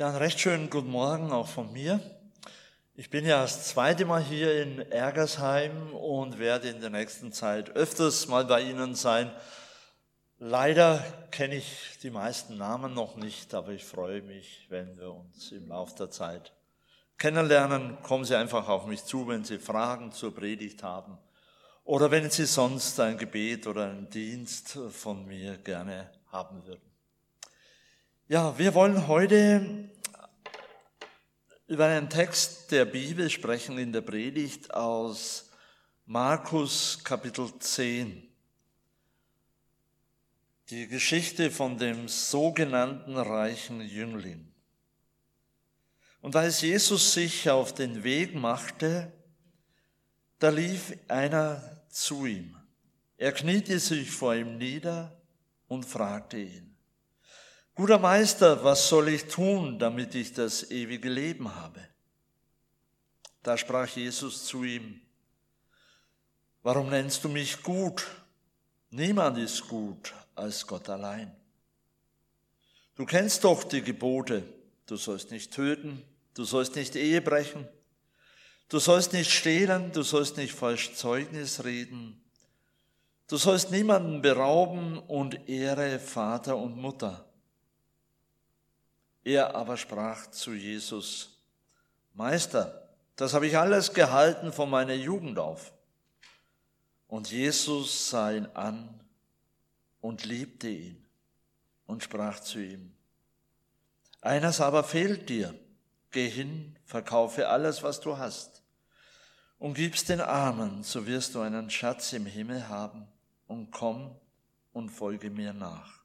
Ja, einen recht schönen guten Morgen auch von mir. Ich bin ja das zweite Mal hier in Ergersheim und werde in der nächsten Zeit öfters mal bei Ihnen sein. Leider kenne ich die meisten Namen noch nicht, aber ich freue mich, wenn wir uns im Laufe der Zeit kennenlernen. Kommen Sie einfach auf mich zu, wenn Sie Fragen zur Predigt haben oder wenn Sie sonst ein Gebet oder einen Dienst von mir gerne haben würden. Ja, wir wollen heute über einen Text der Bibel sprechen in der Predigt aus Markus Kapitel 10. Die Geschichte von dem sogenannten reichen Jüngling. Und als Jesus sich auf den Weg machte, da lief einer zu ihm. Er kniete sich vor ihm nieder und fragte ihn, Guter Meister, was soll ich tun, damit ich das ewige Leben habe? Da sprach Jesus zu ihm, warum nennst du mich gut? Niemand ist gut als Gott allein. Du kennst doch die Gebote, du sollst nicht töten, du sollst nicht Ehe brechen, du sollst nicht stehlen, du sollst nicht falsch Zeugnis reden, du sollst niemanden berauben und ehre Vater und Mutter. Er aber sprach zu Jesus, Meister, das habe ich alles gehalten von meiner Jugend auf. Und Jesus sah ihn an und liebte ihn und sprach zu ihm, eines aber fehlt dir, geh hin, verkaufe alles, was du hast, und gib's den Armen, so wirst du einen Schatz im Himmel haben, und komm und folge mir nach.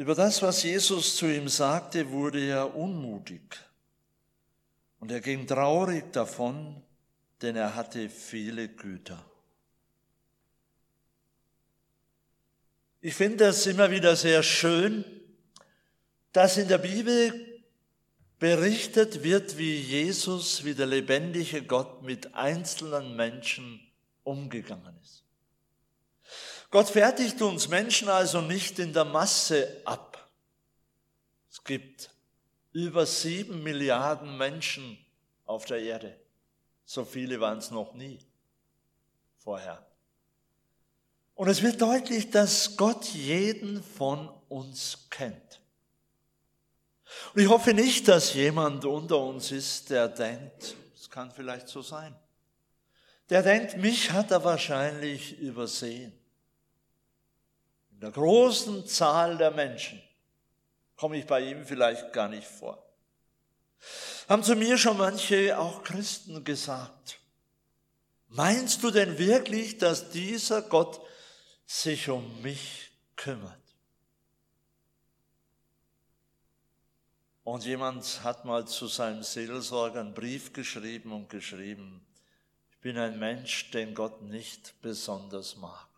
Über das, was Jesus zu ihm sagte, wurde er unmutig. Und er ging traurig davon, denn er hatte viele Güter. Ich finde es immer wieder sehr schön, dass in der Bibel berichtet wird, wie Jesus, wie der lebendige Gott mit einzelnen Menschen umgegangen ist. Gott fertigt uns Menschen also nicht in der Masse ab. Es gibt über sieben Milliarden Menschen auf der Erde. So viele waren es noch nie vorher. Und es wird deutlich, dass Gott jeden von uns kennt. Und ich hoffe nicht, dass jemand unter uns ist, der denkt, es kann vielleicht so sein, der denkt, mich hat er wahrscheinlich übersehen der großen Zahl der Menschen komme ich bei ihm vielleicht gar nicht vor. Haben zu mir schon manche, auch Christen, gesagt, meinst du denn wirklich, dass dieser Gott sich um mich kümmert? Und jemand hat mal zu seinem Seelsorger einen Brief geschrieben und geschrieben, ich bin ein Mensch, den Gott nicht besonders mag.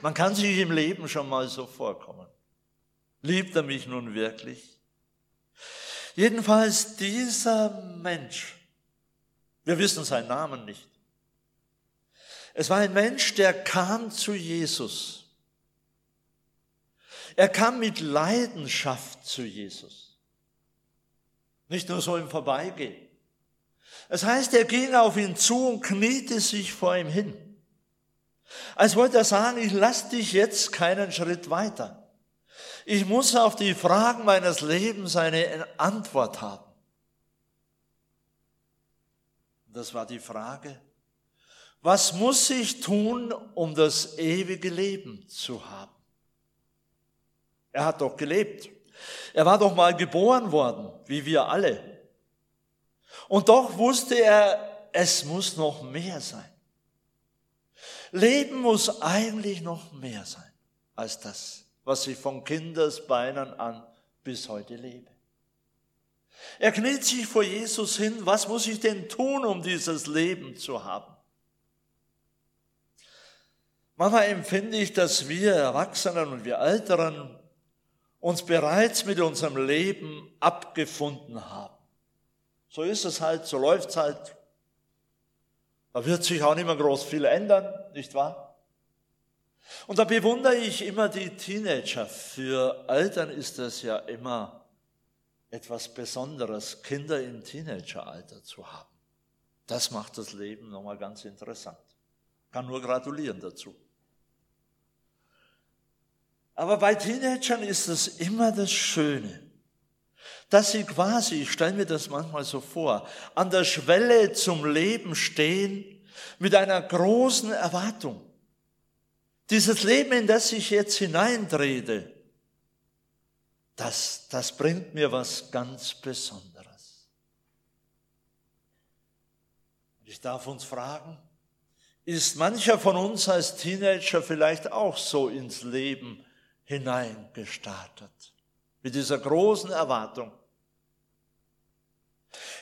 Man kann sich im Leben schon mal so vorkommen. Liebt er mich nun wirklich? Jedenfalls dieser Mensch, wir wissen seinen Namen nicht. Es war ein Mensch, der kam zu Jesus. Er kam mit Leidenschaft zu Jesus. Nicht nur so im Vorbeigehen. Es heißt, er ging auf ihn zu und kniete sich vor ihm hin. Als wollte er sagen, ich lasse dich jetzt keinen Schritt weiter. Ich muss auf die Fragen meines Lebens eine Antwort haben. Das war die Frage, was muss ich tun, um das ewige Leben zu haben? Er hat doch gelebt. Er war doch mal geboren worden, wie wir alle. Und doch wusste er, es muss noch mehr sein. Leben muss eigentlich noch mehr sein als das, was ich von Kindesbeinen an bis heute lebe. Er kniet sich vor Jesus hin, was muss ich denn tun, um dieses Leben zu haben? Manchmal empfinde ich, dass wir Erwachsenen und wir Älteren uns bereits mit unserem Leben abgefunden haben. So ist es halt, so läuft es halt. Da wird sich auch nicht mehr groß viel ändern, nicht wahr? Und da bewundere ich immer die Teenager. Für Eltern ist das ja immer etwas Besonderes, Kinder im Teenageralter zu haben. Das macht das Leben nochmal ganz interessant. Kann nur gratulieren dazu. Aber bei Teenagern ist es immer das Schöne, dass sie quasi, ich stelle mir das manchmal so vor, an der Schwelle zum Leben stehen mit einer großen Erwartung. Dieses Leben, in das ich jetzt hineintrete, das, das bringt mir was ganz Besonderes. Ich darf uns fragen, ist mancher von uns als Teenager vielleicht auch so ins Leben hineingestartet? Mit dieser großen Erwartung.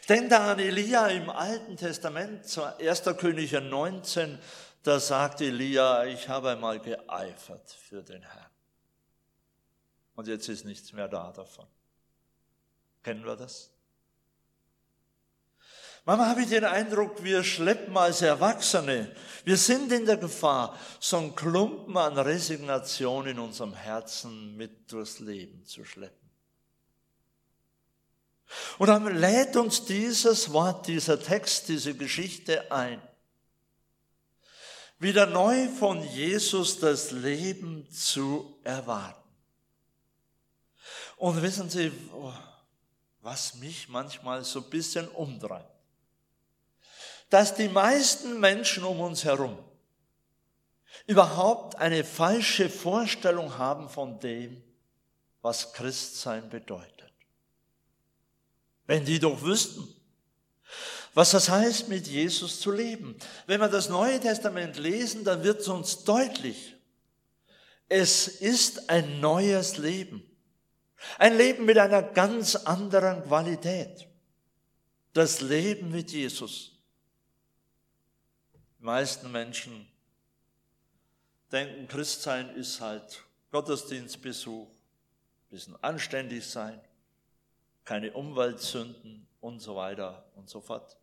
Ich denke da an Elia im Alten Testament, 1. Könige 19, da sagt Elia, ich habe einmal geeifert für den Herrn. Und jetzt ist nichts mehr da davon. Kennen wir das? Manchmal habe ich den Eindruck, wir schleppen als Erwachsene, wir sind in der Gefahr, so ein Klumpen an Resignation in unserem Herzen mit durchs Leben zu schleppen. Und dann lädt uns dieses Wort, dieser Text, diese Geschichte ein, wieder neu von Jesus das Leben zu erwarten. Und wissen Sie, was mich manchmal so ein bisschen umtreibt? Dass die meisten Menschen um uns herum überhaupt eine falsche Vorstellung haben von dem, was Christsein bedeutet. Wenn die doch wüssten, was das heißt, mit Jesus zu leben. Wenn wir das Neue Testament lesen, dann wird es uns deutlich, es ist ein neues Leben. Ein Leben mit einer ganz anderen Qualität. Das Leben mit Jesus. Die meisten Menschen denken, Christsein ist halt Gottesdienstbesuch, bisschen anständig sein, keine Umweltsünden und so weiter und so fort.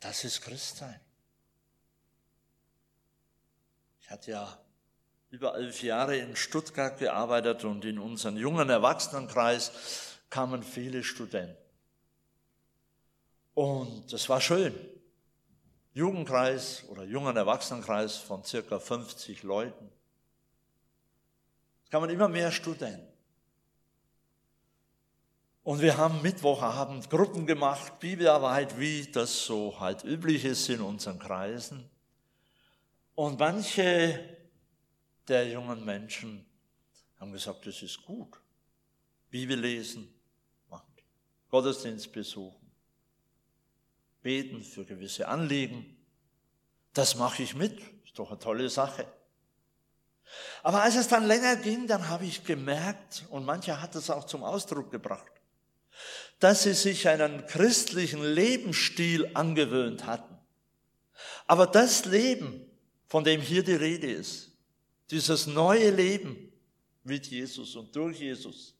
Das ist Christsein. Ich hatte ja über elf Jahre in Stuttgart gearbeitet und in unseren jungen Erwachsenenkreis kamen viele Studenten. Und das war schön. Jugendkreis oder jungen Erwachsenenkreis von circa 50 Leuten. Es kamen immer mehr Studenten. Und wir haben Mittwochabend Gruppen gemacht, Bibelarbeit, wie das so halt üblich ist in unseren Kreisen. Und manche der jungen Menschen haben gesagt, das ist gut. Bibel lesen, Gottesdienst besuchen, beten für gewisse Anliegen. Das mache ich mit, ist doch eine tolle Sache. Aber als es dann länger ging, dann habe ich gemerkt, und mancher hat es auch zum Ausdruck gebracht, dass sie sich einen christlichen Lebensstil angewöhnt hatten. Aber das Leben, von dem hier die Rede ist, dieses neue Leben mit Jesus und durch Jesus,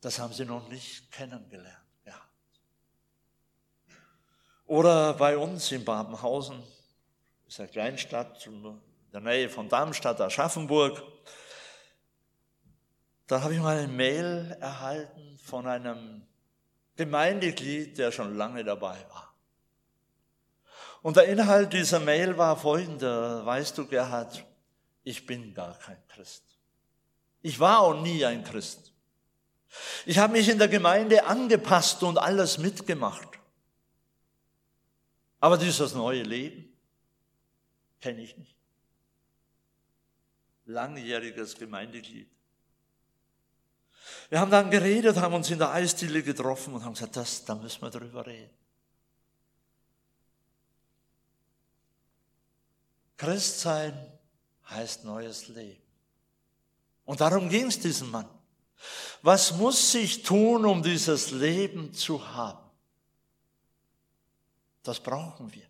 das haben sie noch nicht kennengelernt gehabt. Oder bei uns in Babenhausen, ist eine Kleinstadt in der Nähe von Darmstadt, Aschaffenburg. Da habe ich mal eine Mail erhalten von einem Gemeindeglied, der schon lange dabei war. Und der Inhalt dieser Mail war folgender, weißt du, Gerhard, ich bin gar kein Christ. Ich war auch nie ein Christ. Ich habe mich in der Gemeinde angepasst und alles mitgemacht. Aber dieses neue Leben kenne ich nicht. Langjähriges Gemeindeglied. Wir haben dann geredet, haben uns in der Eisdiele getroffen und haben gesagt, das, da müssen wir drüber reden. Christsein heißt neues Leben. Und darum ging es diesem Mann. Was muss ich tun, um dieses Leben zu haben? Das brauchen wir.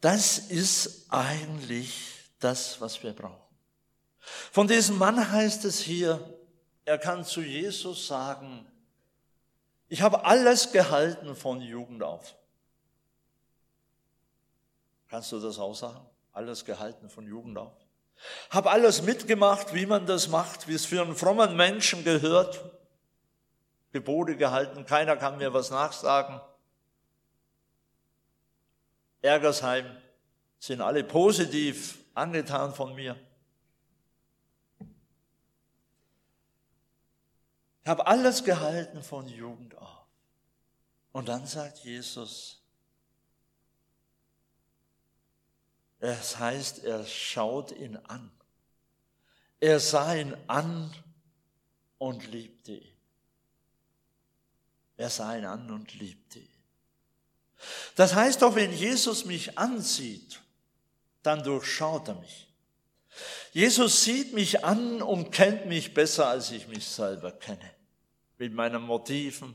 Das ist eigentlich das, was wir brauchen. Von diesem Mann heißt es hier, er kann zu Jesus sagen, ich habe alles gehalten von Jugend auf. Kannst du das auch sagen? alles gehalten von Jugend auf. Hab alles mitgemacht, wie man das macht, wie es für einen frommen Menschen gehört. Gebote gehalten, keiner kann mir was nachsagen. Ärgersheim sind alle positiv angetan von mir. Ich habe alles gehalten von Jugend auf. Und dann sagt Jesus, es heißt, er schaut ihn an. Er sah ihn an und liebte ihn. Er sah ihn an und liebte ihn. Das heißt doch, wenn Jesus mich ansieht, dann durchschaut er mich. Jesus sieht mich an und kennt mich besser, als ich mich selber kenne. Mit meinen Motiven,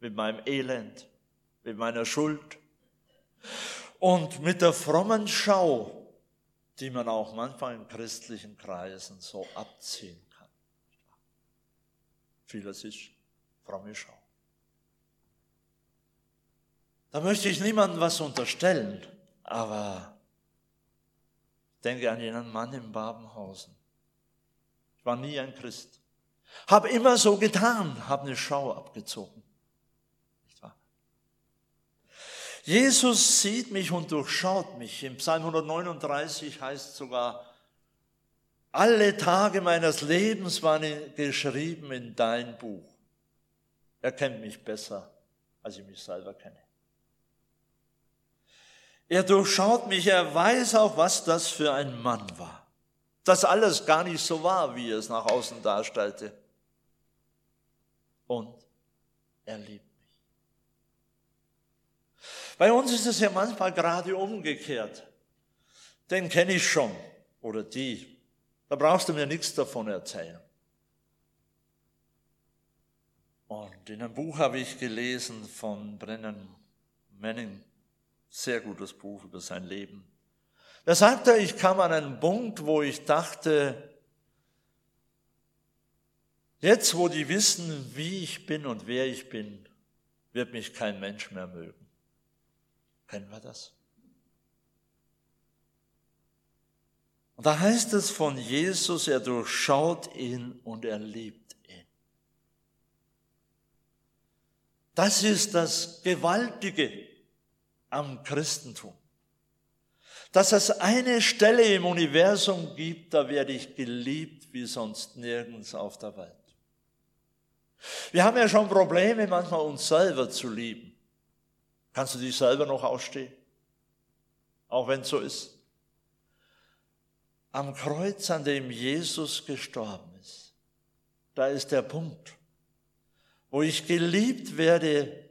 mit meinem Elend, mit meiner Schuld und mit der frommen Schau, die man auch manchmal in christlichen Kreisen so abziehen kann. Vieles ist fromme Schau. Da möchte ich niemandem was unterstellen, aber denke an jenen Mann im Babenhausen. Ich war nie ein Christ. Habe immer so getan, habe eine Schau abgezogen. Jesus sieht mich und durchschaut mich. Im Psalm 139 heißt sogar, alle Tage meines Lebens waren geschrieben in dein Buch. Er kennt mich besser, als ich mich selber kenne. Er durchschaut mich, er weiß auch, was das für ein Mann war. Dass alles gar nicht so war, wie er es nach außen darstellte. Und er liebt mich. Bei uns ist es ja manchmal gerade umgekehrt. Den kenne ich schon oder die. Da brauchst du mir nichts davon erzählen. Und in einem Buch habe ich gelesen von Brennan Manning, sehr gutes Buch über sein Leben. Da sagt er, ich kam an einen Punkt, wo ich dachte, jetzt wo die wissen, wie ich bin und wer ich bin, wird mich kein Mensch mehr mögen. Kennen wir das? Und da heißt es von Jesus, er durchschaut ihn und er liebt ihn. Das ist das Gewaltige am Christentum. Dass es eine Stelle im Universum gibt, da werde ich geliebt wie sonst nirgends auf der Welt. Wir haben ja schon Probleme, manchmal uns selber zu lieben. Kannst du dich selber noch ausstehen? Auch wenn es so ist. Am Kreuz, an dem Jesus gestorben ist, da ist der Punkt, wo ich geliebt werde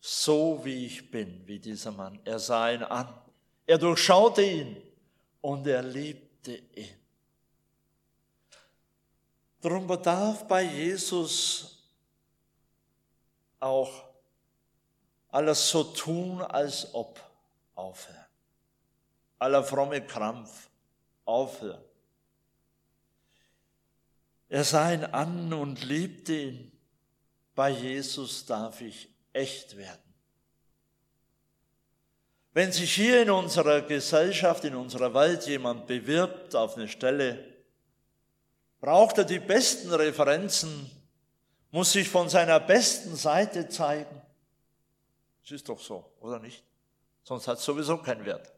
so wie ich bin, wie dieser Mann. Er sah ihn an, er durchschaute ihn und er liebte ihn. Darum bedarf bei Jesus auch alles so tun, als ob aufhören. Aller fromme Krampf aufhören. Er sah ihn an und liebte ihn. Bei Jesus darf ich echt werden. Wenn sich hier in unserer Gesellschaft, in unserer Welt jemand bewirbt auf eine Stelle, braucht er die besten Referenzen, muss sich von seiner besten Seite zeigen. Das ist doch so, oder nicht? Sonst hat es sowieso keinen Wert.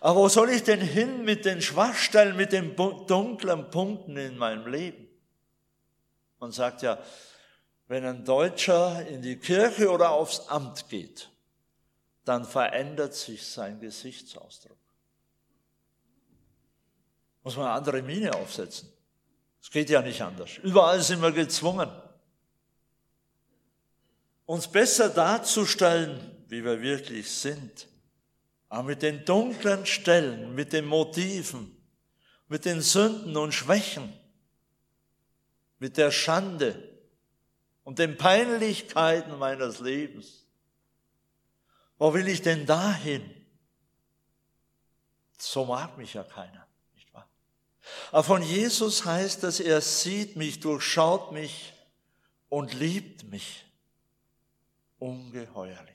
Aber wo soll ich denn hin mit den Schwachstellen, mit den dunklen Punkten in meinem Leben? Man sagt ja, wenn ein Deutscher in die Kirche oder aufs Amt geht, dann verändert sich sein Gesichtsausdruck. Muss man eine andere Miene aufsetzen. Es geht ja nicht anders. Überall sind wir gezwungen, uns besser darzustellen, wie wir wirklich sind. Aber mit den dunklen Stellen, mit den Motiven, mit den Sünden und Schwächen, mit der Schande, und den Peinlichkeiten meines Lebens. Wo will ich denn dahin? So mag mich ja keiner? Aber von Jesus heißt es, er sieht mich, durchschaut mich und liebt mich ungeheuerlich.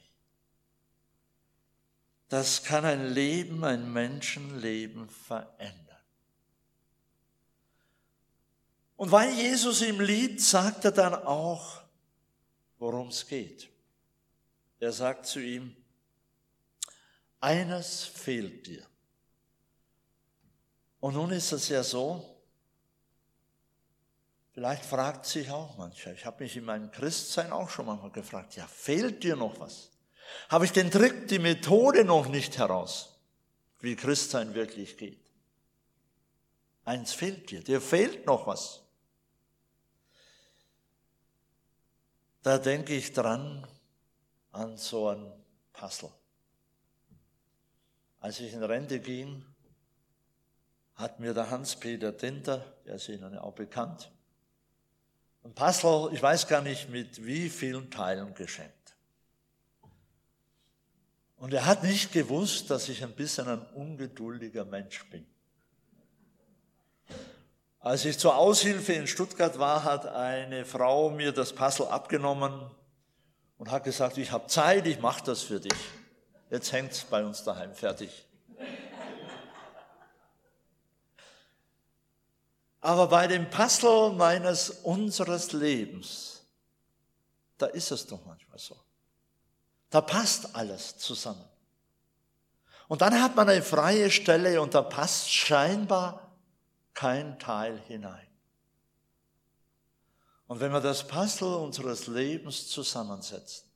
das kann ein Leben, ein Menschenleben verändern. Und weil Jesus ihm liebt, sagt er dann auch, worum es geht. Er sagt zu ihm, eines fehlt dir. Und nun ist es ja so, vielleicht fragt sich auch mancher, ich habe mich in meinem Christsein auch schon manchmal gefragt, ja, fehlt dir noch was? Habe ich den Trick, die Methode noch nicht heraus, wie Christsein wirklich geht? Eins fehlt dir, dir fehlt noch was. Da denke ich dran an so ein Puzzle. Als ich in Rente ging, hat mir der Hans-Peter Dinter, der ist Ihnen auch bekannt, ein Puzzle, ich weiß gar nicht mit wie vielen Teilen geschenkt. Und er hat nicht gewusst, dass ich ein bisschen ein ungeduldiger Mensch bin. Als ich zur Aushilfe in Stuttgart war, hat eine Frau mir das Puzzle abgenommen und hat gesagt, ich habe Zeit, ich mache das für dich. Jetzt hängt's bei uns daheim fertig. Aber bei dem Puzzle meines, unseres Lebens, da ist es doch manchmal so. Da passt alles zusammen. Und dann hat man eine freie Stelle und da passt scheinbar kein Teil hinein. Und wenn wir das Puzzle unseres Lebens zusammensetzen,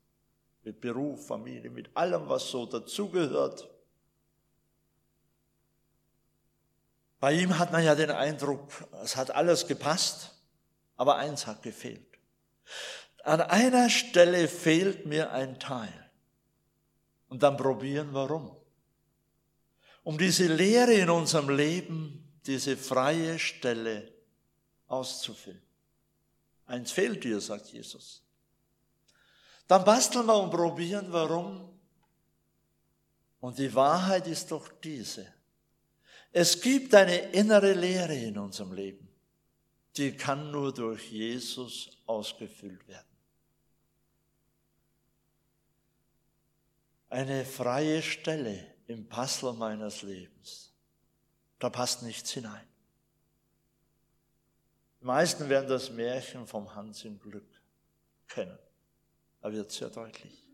mit Beruf, Familie, mit allem, was so dazugehört, bei ihm hat man ja den Eindruck, es hat alles gepasst, aber eins hat gefehlt. An einer Stelle fehlt mir ein Teil. Und dann probieren, warum. Um diese Lehre in unserem Leben, diese freie Stelle auszufüllen. Eins fehlt dir, sagt Jesus. Dann basteln wir und probieren, warum. Und die Wahrheit ist doch diese. Es gibt eine innere Lehre in unserem Leben, die kann nur durch Jesus ausgefüllt werden. eine freie Stelle im Puzzle meines Lebens. Da passt nichts hinein. Die meisten werden das Märchen vom Hans im Glück kennen. Da wird sehr deutlich.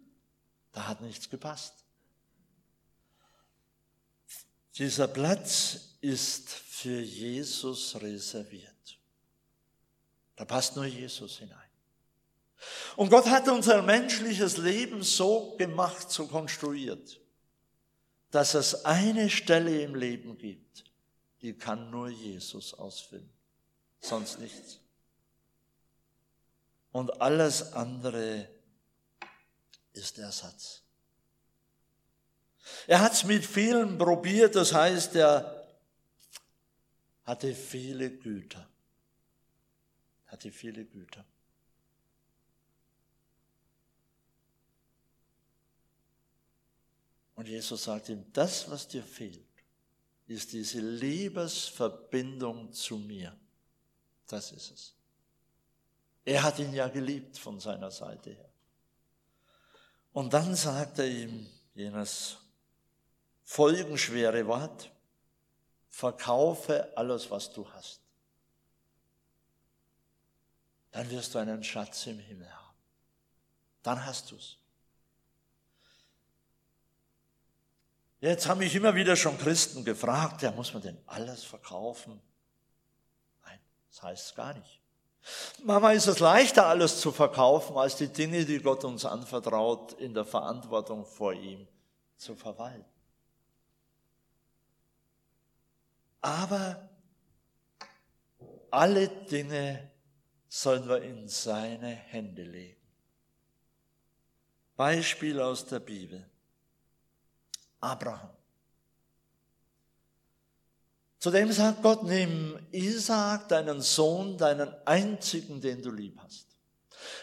Da hat nichts gepasst. Dieser Platz ist für Jesus reserviert. Da passt nur Jesus hinein. Und Gott hat unser menschliches Leben so gemacht, so konstruiert, dass es eine Stelle im Leben gibt, die kann nur Jesus ausfüllen, sonst nichts. Und alles andere ist Ersatz. Er hat es mit vielen probiert, das heißt, er hatte viele Güter. Hatte viele Güter. Und Jesus sagt ihm, das, was dir fehlt, ist diese Liebesverbindung zu mir. Das ist es. Er hat ihn ja geliebt von seiner Seite her. Und dann sagt er ihm jenes folgenschwere Wort, verkaufe alles, was du hast. Dann wirst du einen Schatz im Himmel haben. Dann hast du's. Jetzt haben mich immer wieder schon Christen gefragt, ja, muss man denn alles verkaufen? Nein, das heißt gar nicht. Manchmal ist es leichter, alles zu verkaufen, als die Dinge, die Gott uns anvertraut, in der Verantwortung vor ihm zu verwalten. Aber alle Dinge sollen wir in seine Hände legen. Beispiel aus der Bibel. Abraham. Zudem sagt Gott, nimm Isaak, deinen Sohn, deinen einzigen, den du lieb hast.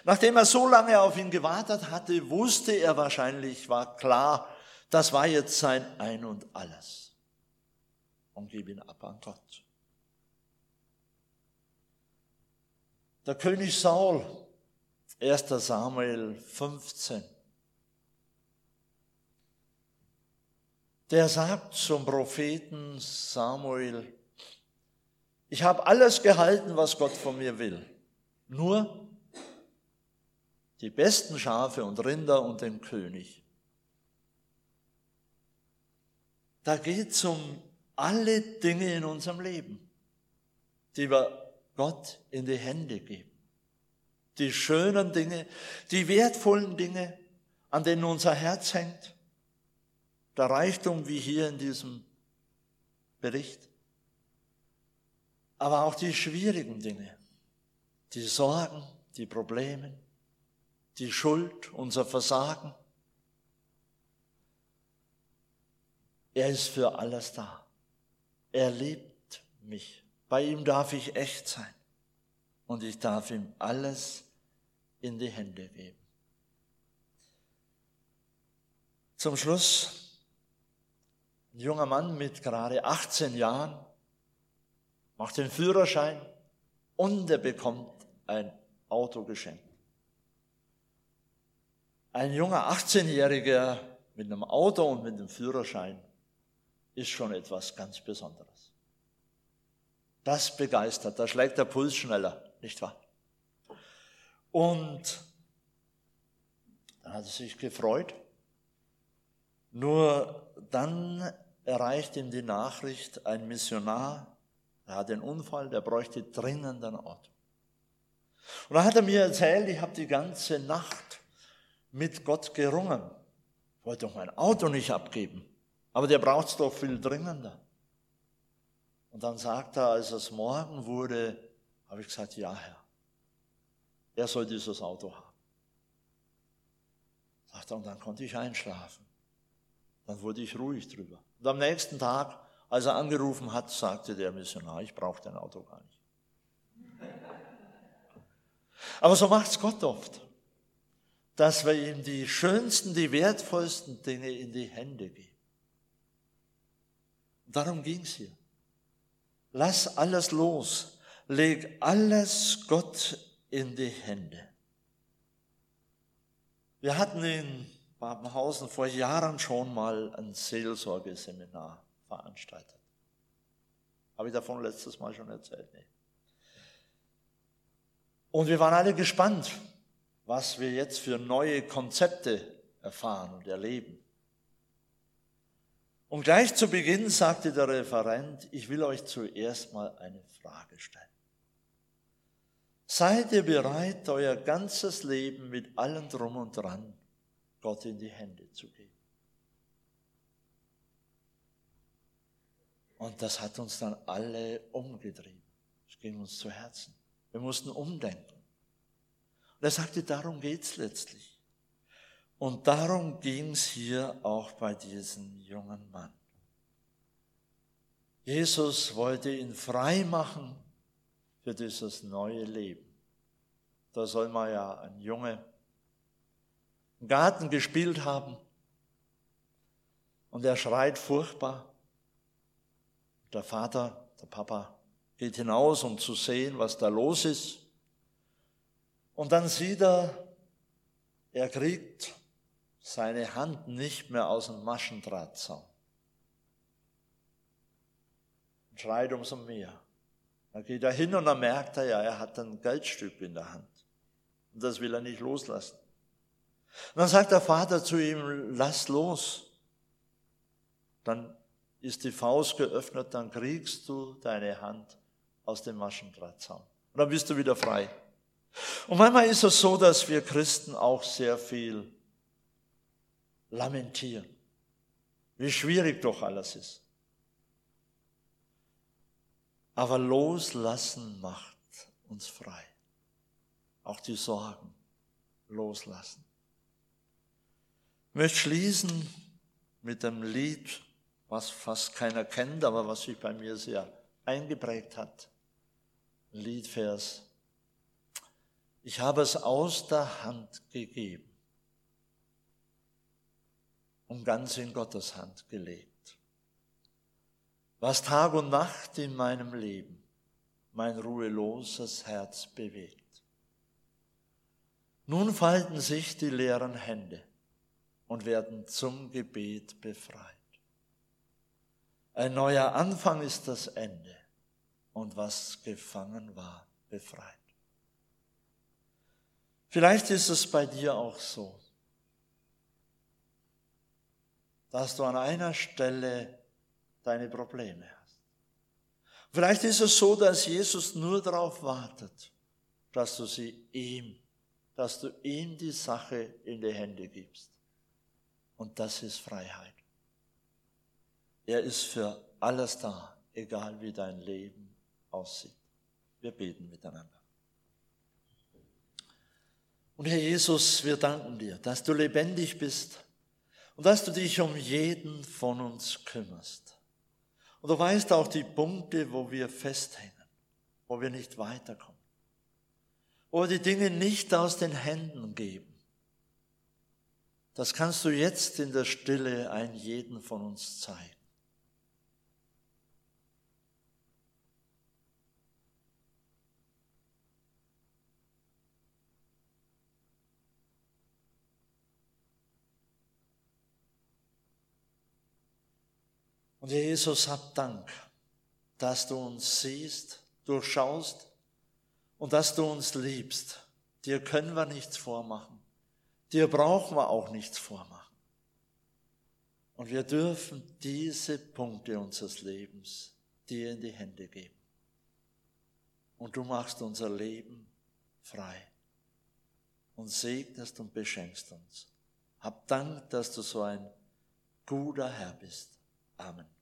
Nachdem er so lange auf ihn gewartet hatte, wusste er wahrscheinlich, war klar, das war jetzt sein Ein und alles. Und gib ihn ab an Gott. Der König Saul, 1. Samuel 15. der sagt zum Propheten Samuel, ich habe alles gehalten, was Gott von mir will. Nur die besten Schafe und Rinder und den König. Da geht es um alle Dinge in unserem Leben, die wir Gott in die Hände geben. Die schönen Dinge, die wertvollen Dinge, an denen unser Herz hängt. Der Reichtum wie hier in diesem Bericht. Aber auch die schwierigen Dinge, die Sorgen, die Probleme, die Schuld, unser Versagen. Er ist für alles da. Er liebt mich. Bei ihm darf ich echt sein. Und ich darf ihm alles in die Hände geben. Zum Schluss, ein junger Mann mit gerade 18 Jahren macht den Führerschein und er bekommt ein Auto geschenkt. Ein junger 18-Jähriger mit einem Auto und mit einem Führerschein ist schon etwas ganz Besonderes. Das begeistert, da schlägt der Puls schneller, nicht wahr? Und dann hat er sich gefreut. Nur dann erreicht ihm die Nachricht, ein Missionar, er hat einen Unfall, der bräuchte dringend ein Auto. Und dann hat er mir erzählt, ich habe die ganze Nacht mit Gott gerungen. Ich wollte doch mein Auto nicht abgeben. Aber der braucht es doch viel dringender. Und dann sagt er, als es morgen wurde, habe ich gesagt, ja Herr, er soll dieses Auto haben. Sagt er, und dann konnte ich einschlafen. Dann wurde ich ruhig drüber. Und am nächsten Tag, als er angerufen hat, sagte der Missionar, ich brauche dein Auto gar nicht. Aber so macht es Gott oft, dass wir ihm die schönsten, die wertvollsten Dinge in die Hände geben. Darum ging es hier. Lass alles los. Leg alles Gott in die Hände. Wir hatten in Babenhausen vor Jahren schon mal ein Seelsorgeseminar veranstaltet. Habe ich davon letztes Mal schon erzählt? Nee. Und wir waren alle gespannt, was wir jetzt für neue Konzepte erfahren und erleben. Und gleich zu Beginn sagte der Referent, ich will euch zuerst mal eine Frage stellen. Seid ihr bereit, euer ganzes Leben mit allem drum und dran Gott in die Hände zu geben? Und das hat uns dann alle umgetrieben. Es ging uns zu Herzen. Wir mussten umdenken. Und er sagte, darum geht's letztlich. Und darum ging es hier auch bei diesem jungen Mann. Jesus wollte ihn frei machen für dieses neue Leben. Da soll man ja ein Junge im Garten gespielt haben und er schreit furchtbar. Der Vater, der Papa geht hinaus, um zu sehen, was da los ist. Und dann sieht er, er kriegt seine Hand nicht mehr aus dem Maschendrahtzaun. Und schreit umso mehr. Dann geht er hin und dann merkt er ja, er hat ein Geldstück in der Hand. Und das will er nicht loslassen. Und dann sagt der Vater zu ihm, lass los. Dann ist die Faust geöffnet, dann kriegst du deine Hand aus dem Maschendrahtzaun. Und dann bist du wieder frei. Und manchmal ist es so, dass wir Christen auch sehr viel lamentieren, wie schwierig doch alles ist. Aber loslassen macht uns frei. Auch die Sorgen loslassen. Ich möchte schließen mit einem Lied, was fast keiner kennt, aber was sich bei mir sehr eingeprägt hat. Liedvers. Ich habe es aus der Hand gegeben und ganz in Gottes Hand gelegt. Was Tag und Nacht in meinem Leben mein ruheloses Herz bewegt. Nun falten sich die leeren Hände und werden zum Gebet befreit. Ein neuer Anfang ist das Ende. Und was gefangen war, befreit. Vielleicht ist es bei dir auch so, dass du an einer Stelle deine Probleme hast. Vielleicht ist es so, dass Jesus nur darauf wartet, dass du sie ihm, dass du ihm die Sache in die Hände gibst. Und das ist Freiheit. Er ist für alles da, egal wie dein Leben aussieht. Wir beten miteinander. Und Herr Jesus, wir danken dir, dass du lebendig bist und dass du dich um jeden von uns kümmerst. Und du weißt auch die Punkte, wo wir festhängen, wo wir nicht weiterkommen, wo wir die Dinge nicht aus den Händen geben. Das kannst du jetzt in der Stille ein jeden von uns zeigen. Und Jesus, hab Dank, dass du uns siehst, durchschaust und dass du uns liebst. Dir können wir nichts vormachen. Dir brauchen wir auch nichts vormachen. Und wir dürfen diese Punkte unseres Lebens dir in die Hände geben. Und du machst unser Leben frei und segnest und beschenkst uns. Hab Dank, dass du so ein guter Herr bist. Amen.